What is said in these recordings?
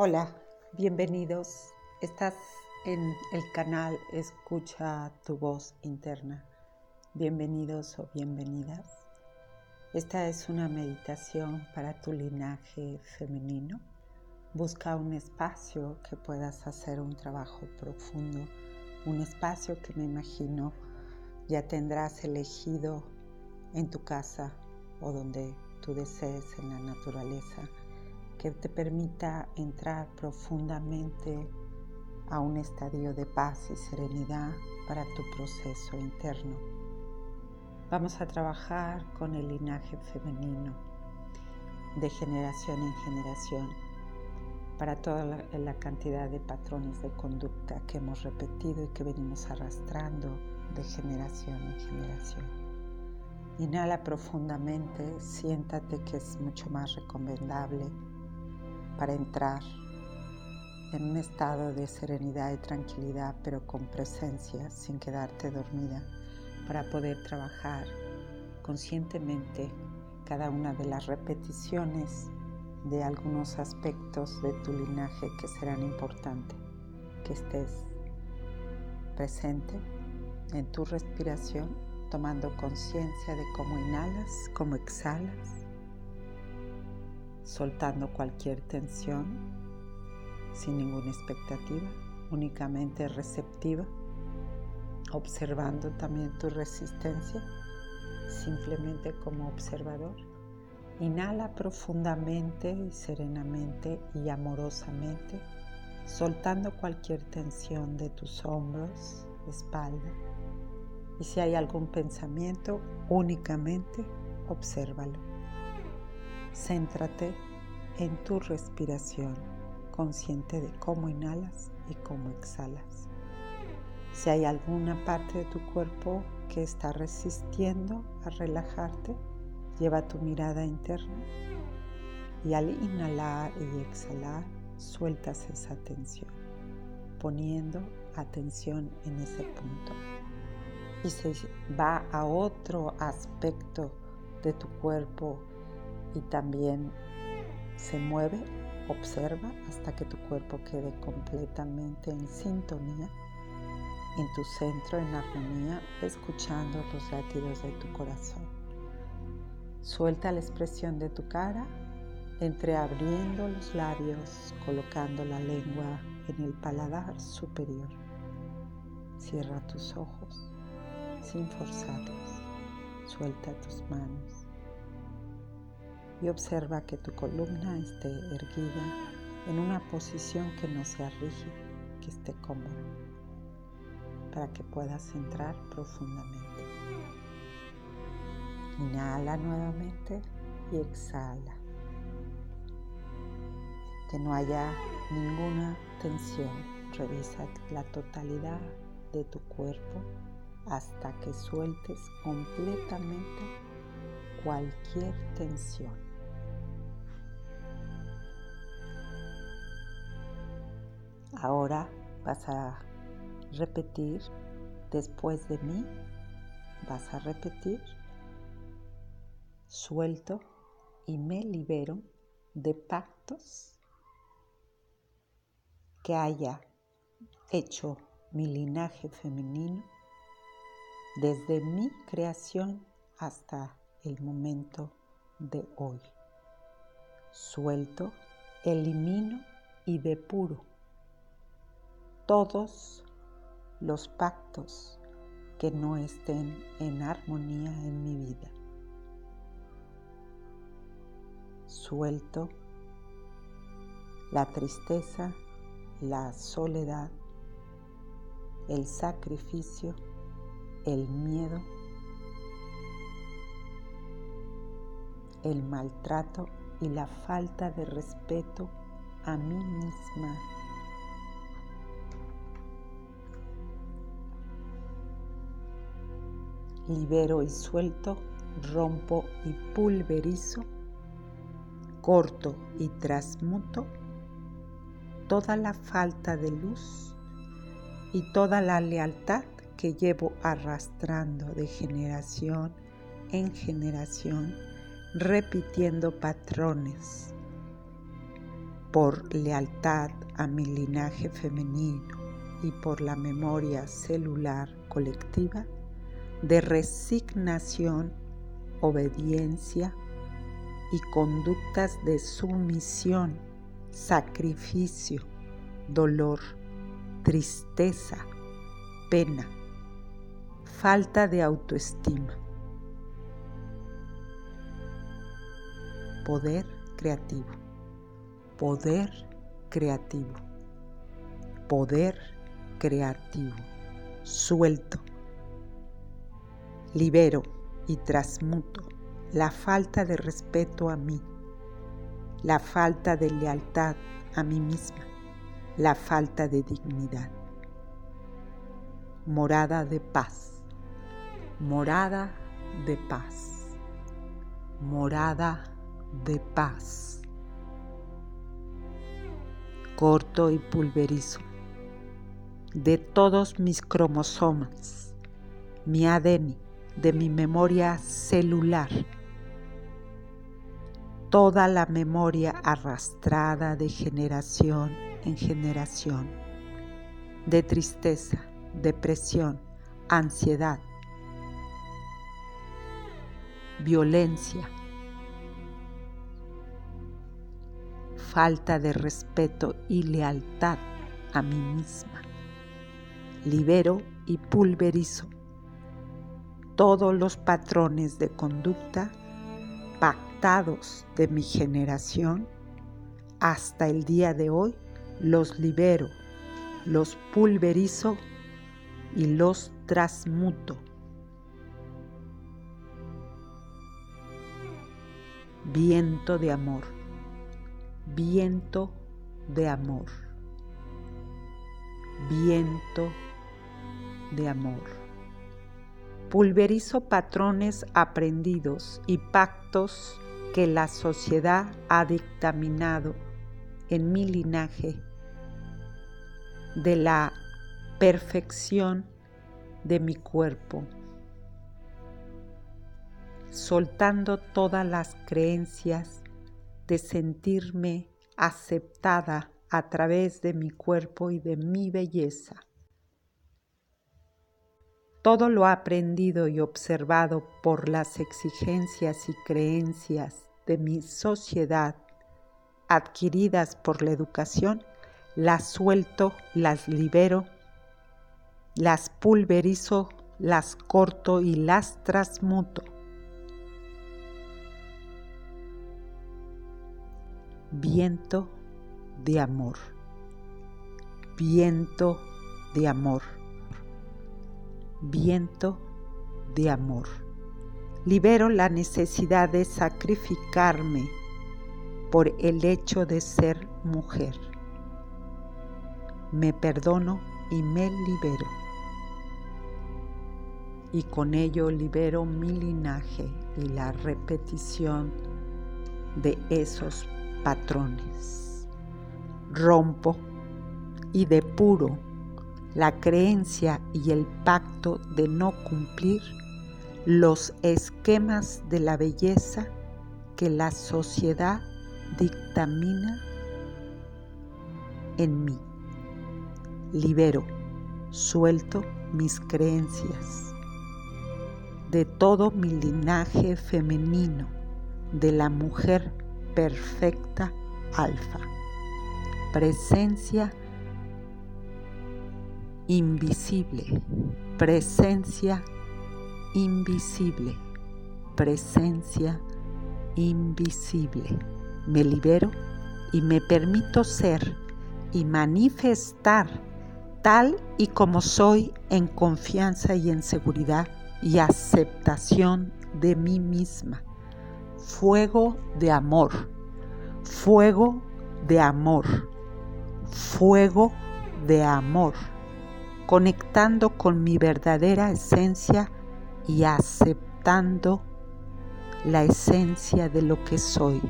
Hola, bienvenidos. Estás en el canal Escucha tu voz interna. Bienvenidos o bienvenidas. Esta es una meditación para tu linaje femenino. Busca un espacio que puedas hacer un trabajo profundo, un espacio que me imagino ya tendrás elegido en tu casa o donde tú desees en la naturaleza que te permita entrar profundamente a un estadio de paz y serenidad para tu proceso interno. Vamos a trabajar con el linaje femenino de generación en generación para toda la, cantidad de patrones de conducta que hemos repetido y que venimos arrastrando de generación en generación. Inhala profundamente, siéntate que es mucho más recomendable para entrar en un estado de serenidad y tranquilidad, pero con presencia, sin quedarte dormida, para poder trabajar conscientemente cada una de las repeticiones de algunos aspectos de tu linaje que serán importantes, que estés presente en tu respiración, tomando conciencia de cómo inhalas, cómo exhalas soltando cualquier tensión sin ninguna expectativa, únicamente receptiva, observando también tu resistencia, simplemente como observador. Inhala profundamente y serenamente y amorosamente, soltando cualquier tensión de tus hombros, espalda. Y si hay algún pensamiento, únicamente obsérvalo. Céntrate en tu respiración, consciente de cómo inhalas y cómo exhalas. Si hay alguna parte de tu cuerpo que está resistiendo a relajarte, lleva tu mirada interna y al inhalar y exhalar sueltas esa tensión, poniendo atención en ese punto. Y se va a otro aspecto de tu cuerpo y también se mueve, observa hasta que tu cuerpo quede completamente en sintonía, en tu centro, en armonía, escuchando los latidos de tu corazón. Suelta la expresión de tu cara, entreabriendo los labios, colocando la lengua en el paladar superior. Cierra tus ojos sin forzarlos. Suelta tus manos y observa que tu columna esté erguida en una posición que no sea rígida, que esté cómoda, para que puedas entrar profundamente. Inhala nuevamente y exhala. Que no haya ninguna tensión. Revisa la totalidad de tu cuerpo hasta que sueltes completamente cualquier tensión. Ahora vas a repetir después de mí, vas a repetir, suelto y me libero de pactos que haya hecho mi linaje femenino desde mi creación hasta el momento de hoy. Suelto, elimino y depuro todos los pactos que no estén en armonía en mi vida. Suelto la tristeza, la soledad, el sacrificio, el miedo, el maltrato y la falta de respeto a mí misma libero y suelto, rompo y pulverizo, corto y transmuto toda la falta de luz y toda la lealtad que llevo arrastrando de generación en generación, repitiendo patrones por lealtad a mi linaje femenino y por la memoria celular colectiva de resignación, obediencia y conductas de sumisión, sacrificio, dolor, tristeza, pena, falta de autoestima. Poder creativo, poder creativo, poder creativo, suelto, libero y transmuto la falta de respeto a mí, la falta de lealtad a mí misma, la falta de dignidad. Morada de paz morada de paz, morada de paz. Corto y pulverizo de todos mis cromosomas, mi ADN, de mi memoria celular, toda la memoria arrastrada de generación en generación, de tristeza, depresión, ansiedad, violencia, falta de respeto y lealtad a mí misma. Libero y pulverizo todos los patrones de conducta pactados de mi generación hasta el día de hoy los libero, los pulverizo y los transmuto viento de amor, viento de amor, viento de amor. Pulverizo patrones aprendidos y pactos que la sociedad ha dictaminado en mi linaje de la perfección de mi cuerpo soltando todas las creencias de sentirme aceptada a través de mi cuerpo y de mi belleza. Todo lo aprendido y observado por las exigencias y creencias de mi sociedad adquiridas por la educación, las suelto, las libero, las pulverizo, las corto y las transmuto. Viento de amor, viento de amor, viento de amor. Libero la necesidad de sacrificarme por el hecho de ser mujer. Me perdono y me libero. Y con ello libero mi linaje y la repetición de esos patrones. Rompo y depuro la creencia y el pacto de no cumplir los esquemas de la belleza que la sociedad dictamina en mí. Libero, suelto mis creencias de todo mi linaje femenino, de la mujer perfecta alfa. Presencia invisible, presencia invisible, presencia invisible. Me libero y me permito ser y manifestar tal y como soy en confianza y en seguridad y aceptación de mí misma fuego de amor, fuego de amor, fuego de amor, conectando con mi verdadera esencia y aceptando la esencia de lo que soy,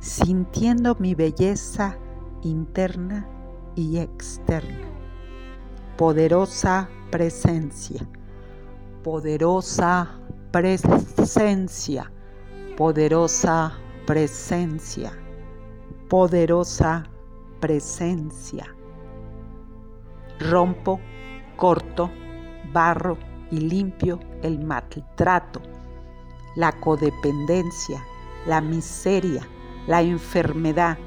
sintiendo mi belleza interna y externa. Poderosa presencia, poderosa presencia poderosa presencia, poderosa presencia. Rompo, corto, barro y limpio el maltrato, la codependencia, la miseria, la enfermedad,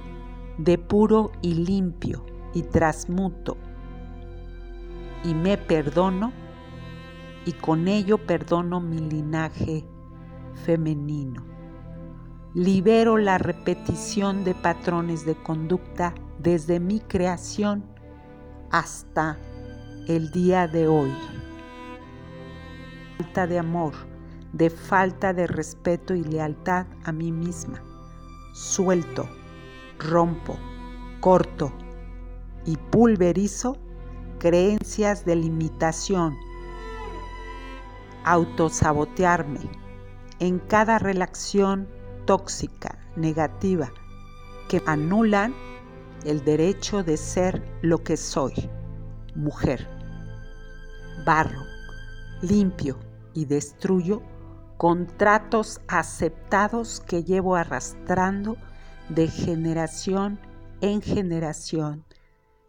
de puro y limpio y transmuto. Y me perdono y con ello perdono mi linaje femenino. Libero la repetición de patrones de conducta desde mi creación hasta el día de hoy. Falta de amor, de falta de respeto y lealtad a mí misma. Suelto, rompo, corto y pulverizo creencias de limitación, autosabotearme en cada relación tóxica, negativa, que anulan el derecho de ser lo que soy, mujer. Barro, limpio y destruyo contratos aceptados que llevo arrastrando de generación en generación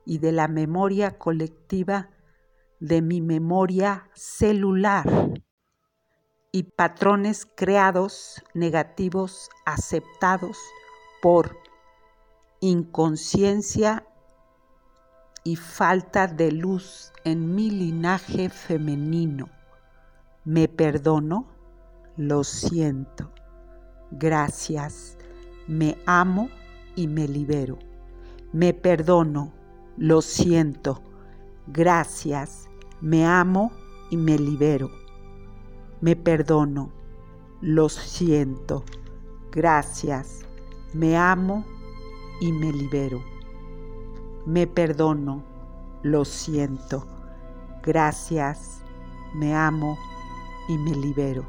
y de la memoria colectiva de mi memoria celular y patrones creados negativos aceptados por inconsciencia y falta de luz en mi linaje femenino. Me perdono, lo siento. Gracias, me amo y me libero. Me perdono, lo siento. Gracias, me amo y me libero. Me perdono, lo siento. Gracias, me amo y me libero. Me perdono, lo siento. Gracias, me amo y me libero.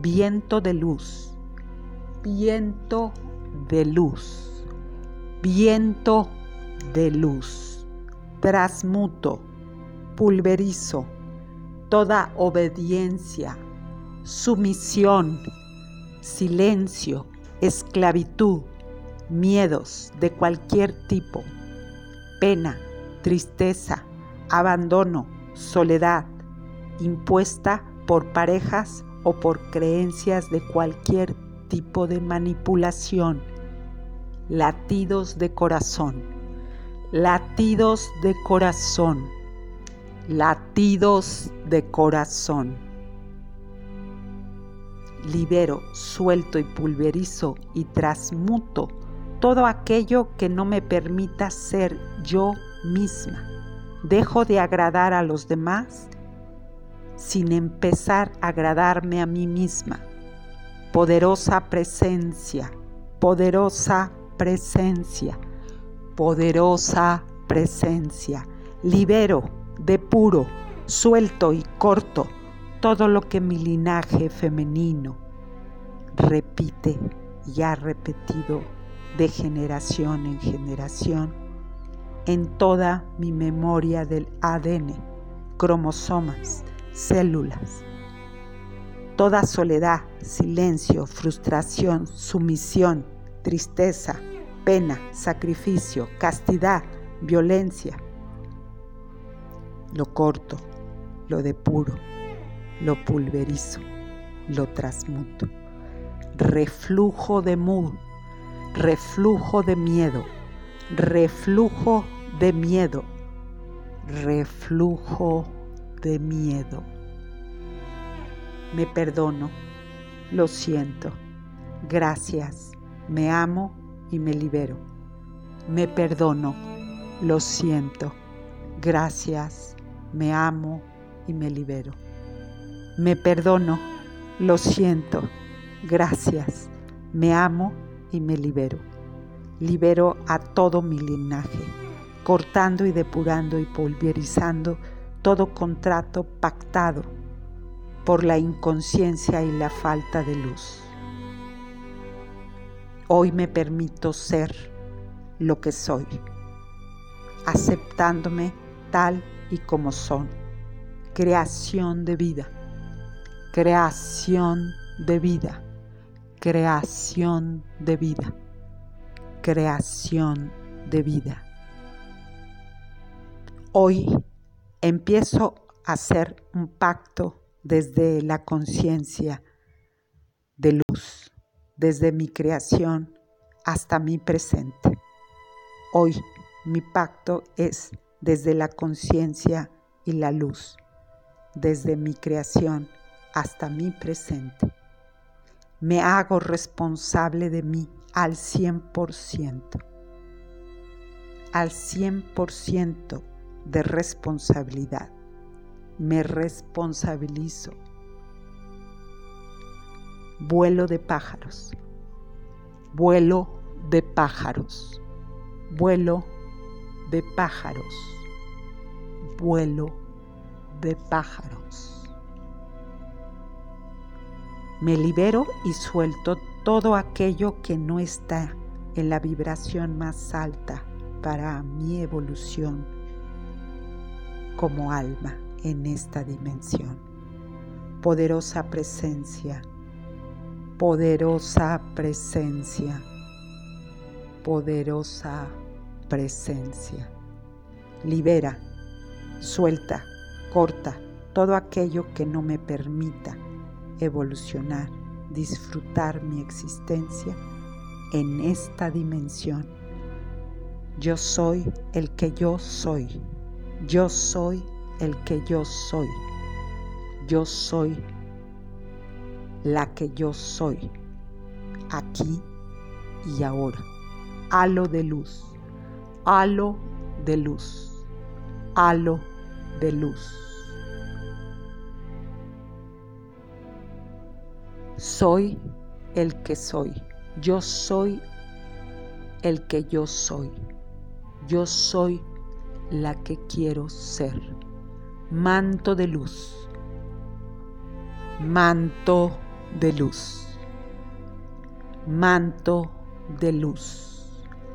Viento de luz, viento de luz, viento de luz. Transmuto, pulverizo toda obediencia, sumisión, silencio, esclavitud, miedos de cualquier tipo, pena, tristeza, abandono, soledad, impuesta por parejas o por creencias de cualquier tipo de manipulación, latidos de corazón, latidos de corazón, latidos de corazón. Libero, suelto y pulverizo y transmuto todo aquello que no me permita ser yo misma. Dejo de agradar a los demás sin empezar a agradarme a mí misma. Poderosa presencia, poderosa presencia, poderosa presencia. Libero, depuro, suelto y corto todo lo que mi linaje femenino repite y ha repetido de generación en generación en toda mi memoria del ADN, cromosomas, células. Toda soledad, silencio, frustración, sumisión, tristeza, pena, sacrificio, castidad, violencia. Lo corto, lo depuro, lo pulverizo, lo transmuto. Reflujo de mood reflujo de miedo, reflujo de miedo, reflujo de miedo. Me perdono, lo siento, gracias, me amo y me libero. Me perdono, lo siento, gracias, me amo y me libero. Me perdono, lo siento, gracias, me amo y me libero. Libero a todo mi linaje, cortando y depurando y pulverizando todo contrato pactado por la inconsciencia y la falta de luz. Hoy me permito ser lo que soy, aceptándome tal y como son. Creación de vida, creación de vida creación de vida, creación de vida. Hoy empiezo a hacer un pacto desde la conciencia de luz, desde mi creación hasta mi presente. Hoy mi pacto es desde la conciencia y la luz, desde mi creación hasta mi presente. Me hago responsable de mí al 100%, al 100% de responsabilidad. Me responsabilizo. Vuelo de pájaros. Vuelo de pájaros. Vuelo de pájaros. Vuelo de pájaros. Me libero y suelto todo aquello que no está en la vibración más alta para mi evolución como alma en esta dimensión. Poderosa presencia, poderosa presencia, poderosa presencia. Libera, suelta, corta todo aquello que no me permita evolucionar, disfrutar mi existencia en esta dimensión. Yo soy el que yo soy. Yo soy el que yo soy. Yo soy la que yo soy. Aquí y ahora. Halo de luz. Halo de luz. Halo de luz. Soy el que soy. Yo soy el que yo soy. Yo soy la que quiero ser. Manto de luz. Manto de luz. Manto de luz.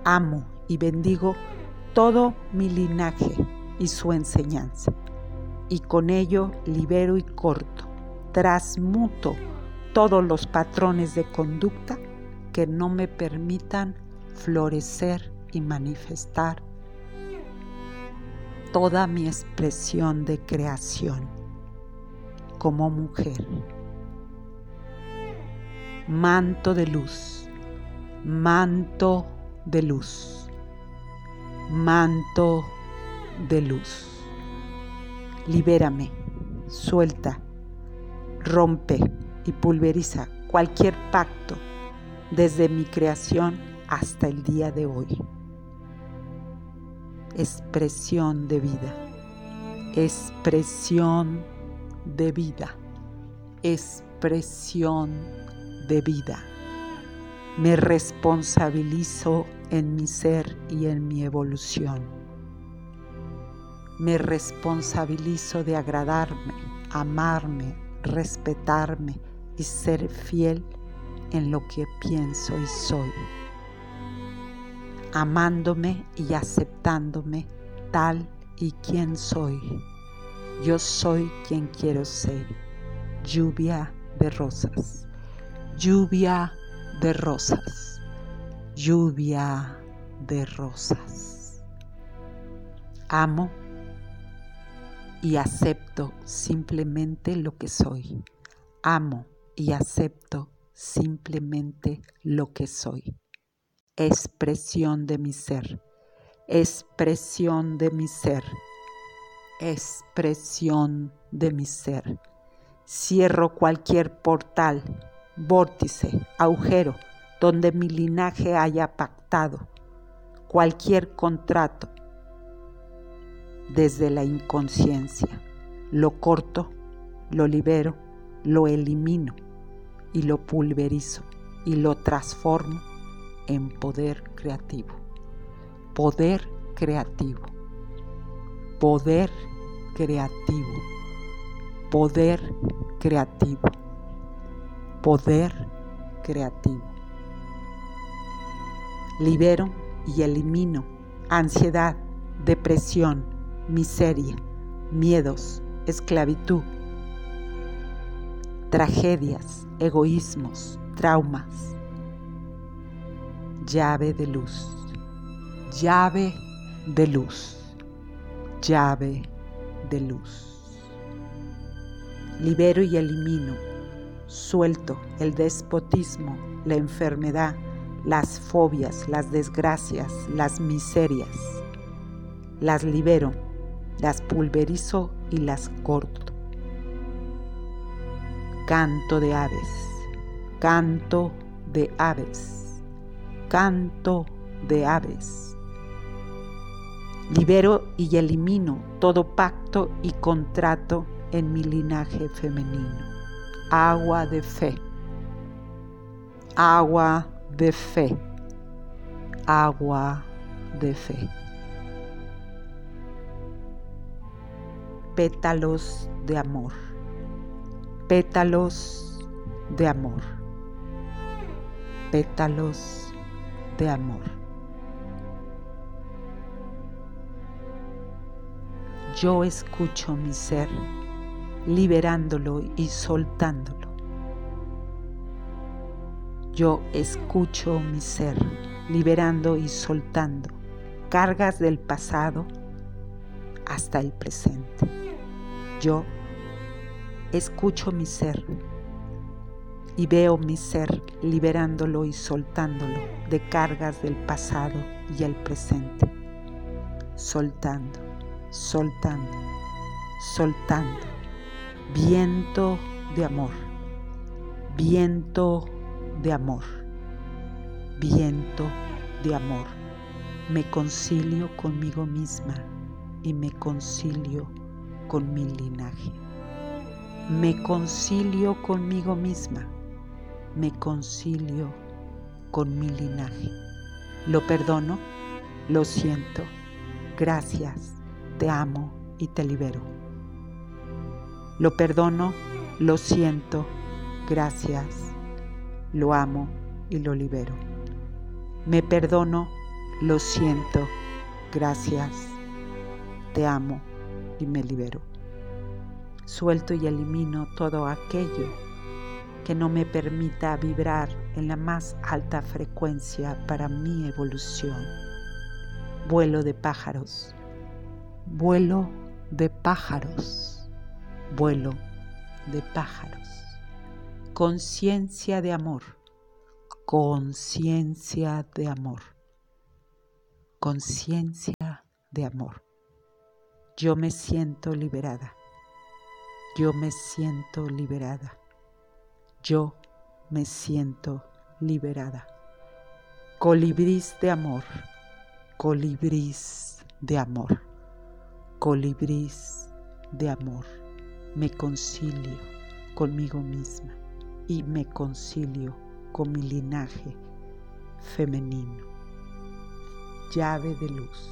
Amo y bendigo todo mi linaje y su enseñanza. Y con ello libero y corto, transmuto todos los patrones de conducta que no me permitan florecer y manifestar toda mi expresión de creación como mujer. Manto de luz, manto de luz, manto de luz. Libérame, suelta, rompe y pulveriza cualquier pacto desde mi creación hasta el día de hoy expresión de vida, expresión de vida, expresión de vida. Me responsabilizo en mi ser y en mi evolución. Me responsabilizo de agradarme, amarme, respetarme y ser fiel en lo que pienso y soy amándome y aceptándome tal y quien soy. Yo soy quien quiero ser. Lluvia de rosas. Lluvia de rosas. Lluvia de rosas. Amo y acepto simplemente lo que soy. Amo y acepto simplemente lo que soy expresión de mi ser, expresión de mi ser, expresión de mi ser. Cierro cualquier portal, vórtice, agujero donde mi linaje haya pactado, cualquier contrato desde la inconsciencia. Lo corto, lo libero, lo elimino y lo pulverizo y lo transformo en poder creativo. Poder creativo. Poder creativo. Poder creativo. Poder creativo. Libero y elimino ansiedad, depresión, miseria, miedos, esclavitud, tragedias, egoísmos, traumas, llave de luz, llave de luz, llave de luz. Libero y elimino, suelto el despotismo, la enfermedad, las fobias, las desgracias, las miserias. Las libero, las pulverizo y las corto. Canto de aves, canto de aves, canto de aves. Libero y elimino todo pacto y contrato en mi linaje femenino. Agua de fe. Agua de fe. Agua de fe. Pétalos de amor. Pétalos de amor. Pétalos de amor. Yo escucho mi ser liberándolo y soltándolo. Yo escucho mi ser liberando y soltando cargas del pasado hasta el presente. Yo escucho mi ser y veo mi ser liberándolo y soltándolo de cargas del pasado y el presente. Soltando, soltando, soltando. Viento de amor, viento de amor, viento de amor. Me concilio conmigo misma y me concilio con mi linaje. Me concilio conmigo misma, me concilio con mi linaje. Lo perdono, lo siento, gracias, te amo y te libero. Lo perdono, lo siento, gracias, lo amo y lo libero. Me perdono, lo siento, gracias, te amo y me libero. Suelto y elimino todo aquello que no me permita vibrar en la más alta frecuencia para mi evolución. Vuelo de pájaros, vuelo de pájaros, vuelo de pájaros. Conciencia de amor, conciencia de amor, conciencia de amor. Yo me siento liberada. Yo me siento liberada. Yo me siento liberada. Colibrís de amor. Colibrís de amor. Colibrís de amor. Me concilio conmigo misma y me concilio con mi linaje femenino. Llave de luz.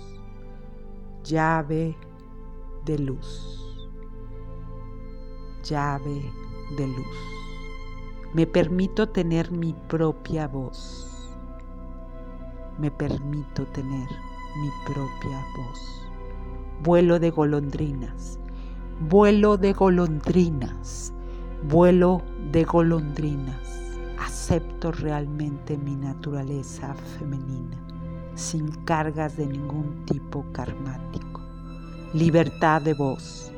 Llave de luz. Llave de luz. Me permito tener mi propia voz. Me permito tener mi propia voz. Vuelo de golondrinas. Vuelo de golondrinas. Vuelo de golondrinas. Acepto realmente mi naturaleza femenina, sin cargas de ningún tipo karmático libertad de voz,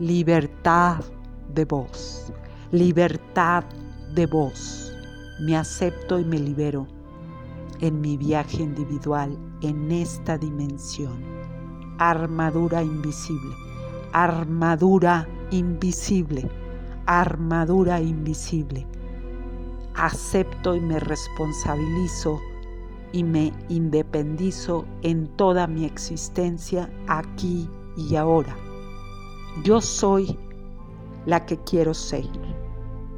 libertad de voz, libertad de voz. Me acepto y me libero en mi viaje individual en esta dimensión. Armadura invisible, armadura invisible, armadura invisible. Acepto y me responsabilizo y me independizo en toda mi existencia aquí y ahora. Yo soy la que quiero ser.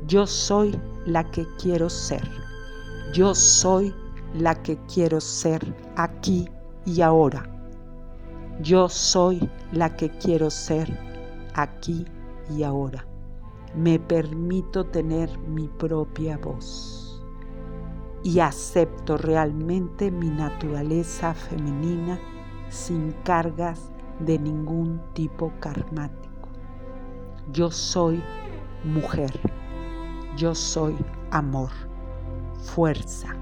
Yo soy la que quiero ser. Yo soy la que quiero ser aquí y ahora. Yo soy la que quiero ser aquí y ahora. Me permito tener mi propia voz y acepto realmente mi naturaleza femenina sin cargas de ningún tipo karmático. Yo soy mujer, yo soy amor, fuerza,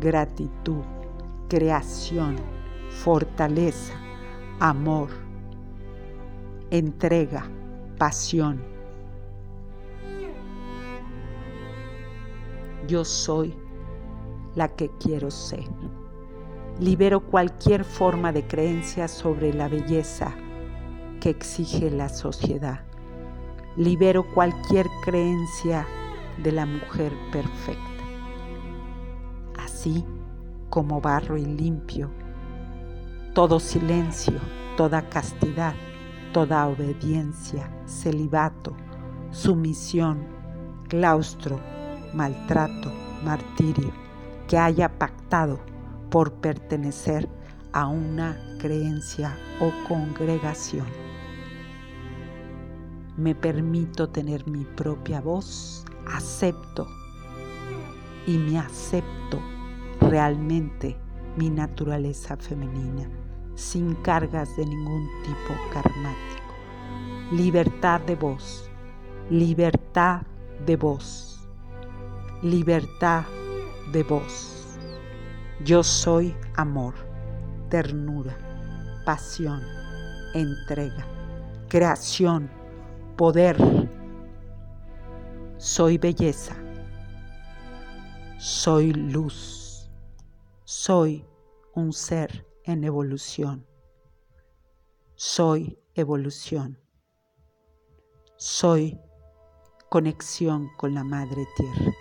gratitud, creación, fortaleza, amor, entrega, pasión. Yo soy la que quiero ser. Libero cualquier forma de creencia sobre la belleza que exige la sociedad. Libero cualquier creencia de la mujer perfecta. Así como barro y limpio, todo silencio, toda castidad, toda obediencia, celibato, sumisión, claustro, maltrato, martirio, que haya pactado por pertenecer a una creencia o congregación. Me permito tener mi propia voz, acepto y me acepto realmente mi naturaleza femenina, sin cargas de ningún tipo karmático. Libertad de voz, libertad de voz, libertad de voz. Yo soy amor, ternura, pasión, entrega, creación, poder. Soy belleza. Soy luz. Soy un ser en evolución. Soy evolución. Soy conexión con la Madre Tierra.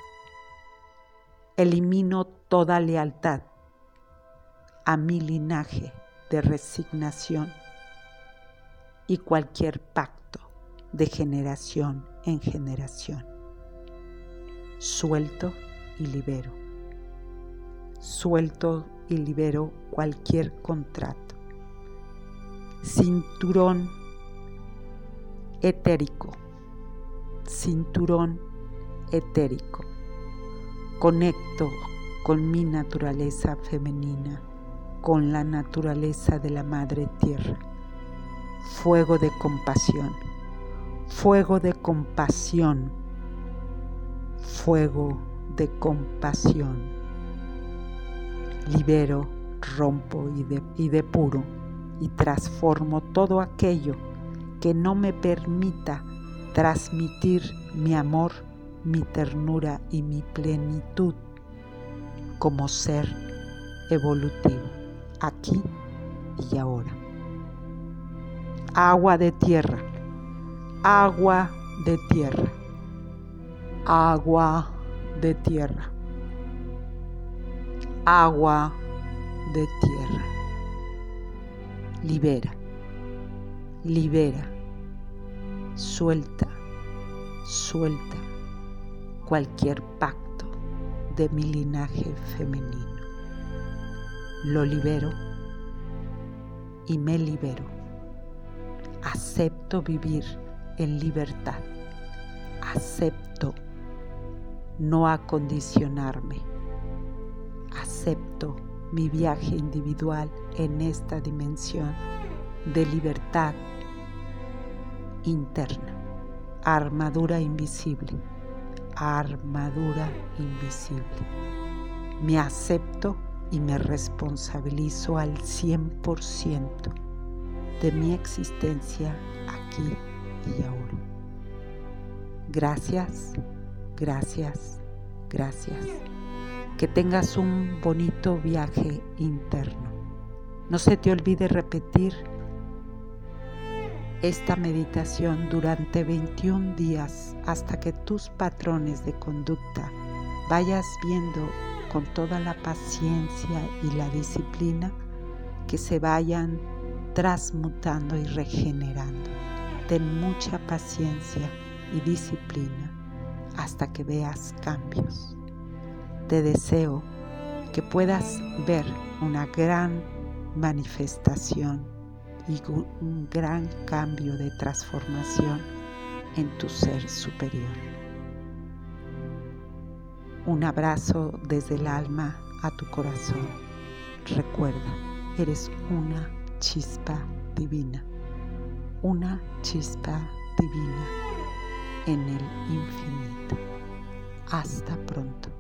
Elimino toda lealtad a mi linaje de resignación y cualquier pacto de generación en generación. Suelto y libero. Suelto y libero cualquier contrato. Cinturón etérico. Cinturón etérico. Conecto con mi naturaleza femenina, con la naturaleza de la Madre Tierra. Fuego de compasión. Fuego de compasión. Fuego de compasión libero, rompo y, de, y depuro y transformo todo aquello que no me permita transmitir mi amor, mi ternura y mi plenitud como ser evolutivo, aquí y ahora. Agua de tierra, agua de tierra, agua de tierra agua de tierra. Libera, libera, suelta, suelta cualquier pacto de mi linaje femenino. Lo libero y me libero. Acepto vivir en libertad. Acepto no acondicionarme acepto mi viaje individual en esta dimensión de libertad interna, armadura invisible, armadura invisible. Me acepto y me responsabilizo al 100% de mi existencia aquí Gracias, gracias, gracias que tengas un bonito viaje interno. No se te olvide repetir esta meditación durante 21 días hasta que tus patrones de conducta vayas viendo con toda la paciencia y la disciplina que se vayan transmutando y regenerando. Ten mucha paciencia y disciplina hasta que veas cambios te deseo que puedas ver una gran manifestación y un gran cambio de transformación en tu ser superior. Un abrazo desde el alma a tu corazón. Recuerda, eres una chispa divina, una chispa divina en el infinito. Hasta pronto.